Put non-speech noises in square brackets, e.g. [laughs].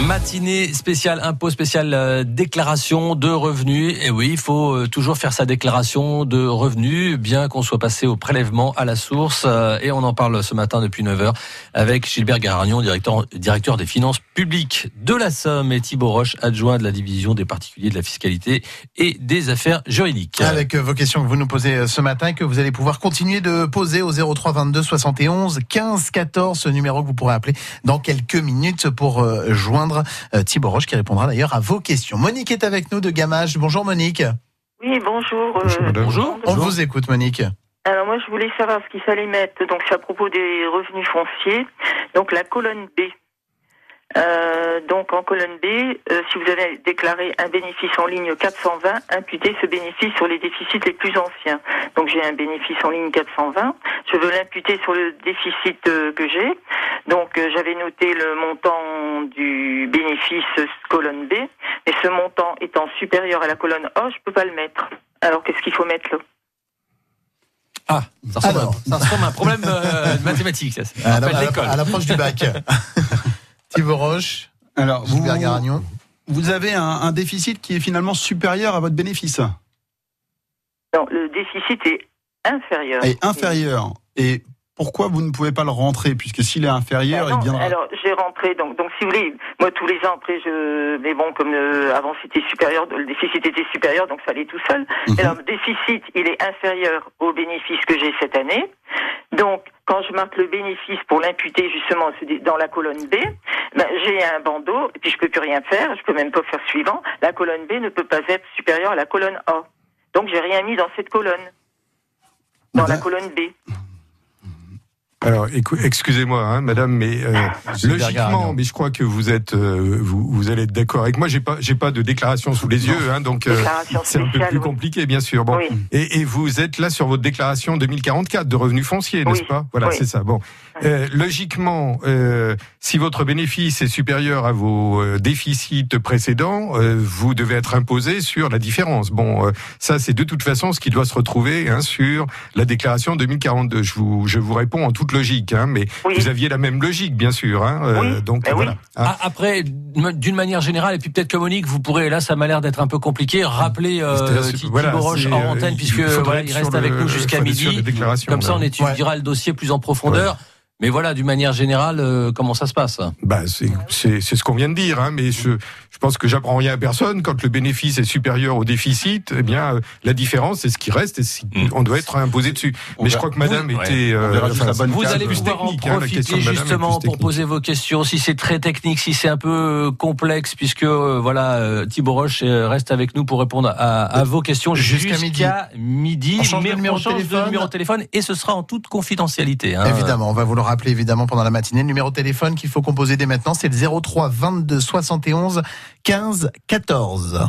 Matinée spéciale impôt, spéciale euh, déclaration de revenus. Et oui, il faut euh, toujours faire sa déclaration de revenus, bien qu'on soit passé au prélèvement à la source. Euh, et on en parle ce matin depuis 9h avec Gilbert Garagnon, directeur, directeur des finances publiques de la Somme, et Thibault Roche, adjoint de la division des particuliers de la fiscalité et des affaires juridiques. Avec vos questions que vous nous posez ce matin que vous allez pouvoir continuer de poser au 03 22 71 15 14, ce numéro que vous pourrez appeler dans quelques minutes pour joindre euh, Thibaut Roche qui répondra d'ailleurs à vos questions. Monique est avec nous de Gamage. Bonjour Monique. Oui, bonjour. Euh, bonjour. On vous écoute Monique. Alors moi je voulais savoir ce qu'il fallait mettre. Donc c'est à propos des revenus fonciers. Donc la colonne B. Euh, donc en colonne B, euh, si vous avez déclaré un bénéfice en ligne 420, imputez ce bénéfice sur les déficits les plus anciens. Donc j'ai un bénéfice en ligne 420, je veux l'imputer sur le déficit euh, que j'ai. Donc j'avais noté le montant du bénéfice colonne B, et ce montant étant supérieur à la colonne A, je peux pas le mettre. Alors qu'est-ce qu'il faut mettre là? Ah, ça ressemble, à un problème de mathématiques. Ça. À, à l'approche du bac. [laughs] Thibaut Roche. Alors, vous, vous avez un, déficit qui est finalement supérieur à votre bénéfice. Non, le déficit est inférieur. Et inférieur. Et pourquoi vous ne pouvez pas le rentrer puisque s'il est inférieur, il viendra. Alors j'ai rentré donc donc si vous voulez, moi tous les ans après je mais bon comme euh, avant c'était supérieur, le déficit était supérieur donc ça allait tout seul. Mhm. Alors le déficit il est inférieur au bénéfice que j'ai cette année. Donc quand je marque le bénéfice pour l'imputer justement dans la colonne B, ben, j'ai un bandeau et puis je peux plus rien faire, je peux même pas faire suivant. La colonne B ne peut pas être supérieure à la colonne A. Donc j'ai rien mis dans cette colonne, dans la colonne B. Alors, excusez-moi, hein, madame, mais euh, logiquement, mais je crois que vous êtes, euh, vous, vous, allez être d'accord avec moi. J'ai pas, j'ai pas de déclaration sous les yeux, hein, donc euh, c'est un peu plus compliqué, bien sûr. Bon, et, et, vous êtes là sur votre déclaration 2044 de revenus fonciers, n'est-ce pas? Voilà, c'est ça. Bon, euh, logiquement, euh, si votre bénéfice est supérieur à vos euh, déficits précédents, vous devez être imposé sur la différence. Bon, ça c'est de toute façon ce qui doit se retrouver hein, sur la déclaration 2042. Je vous, je vous réponds en toute logique, hein, mais vous aviez la même logique, bien sûr. Hein, donc ben voilà. Ah, après, d'une manière générale, et puis peut-être que Monique, vous pourrez, là, ça m'a l'air d'être un peu compliqué, rappeler euh, Thibault Roche en antenne, puisque il, reste avec nous jusqu'à midi. Comme ça, on étudiera le dossier plus en profondeur. Mais voilà, d'une manière générale, euh, comment ça se passe? Bah, c'est ce qu'on vient de dire, hein, mais je, je pense que j'apprends rien à personne. Quand le bénéfice est supérieur au déficit, eh bien, euh, la différence, c'est ce qui reste et mm. on doit être imposé dessus. mais je crois que Madame était. Euh, vous allez pouvoir en hein, profiter justement pour poser vos questions. Si c'est très technique, si c'est un peu complexe, puisque voilà, Thibaut Roche reste avec nous pour répondre à, à vos questions jusqu'à midi. midi. On change, mais numéro, de téléphone. numéro de téléphone et ce sera en toute confidentialité. Hein. Évidemment, on va vous le rappeler évidemment pendant la matinée. Le numéro de téléphone qu'il faut composer dès maintenant, c'est le 03 22 71 15 14.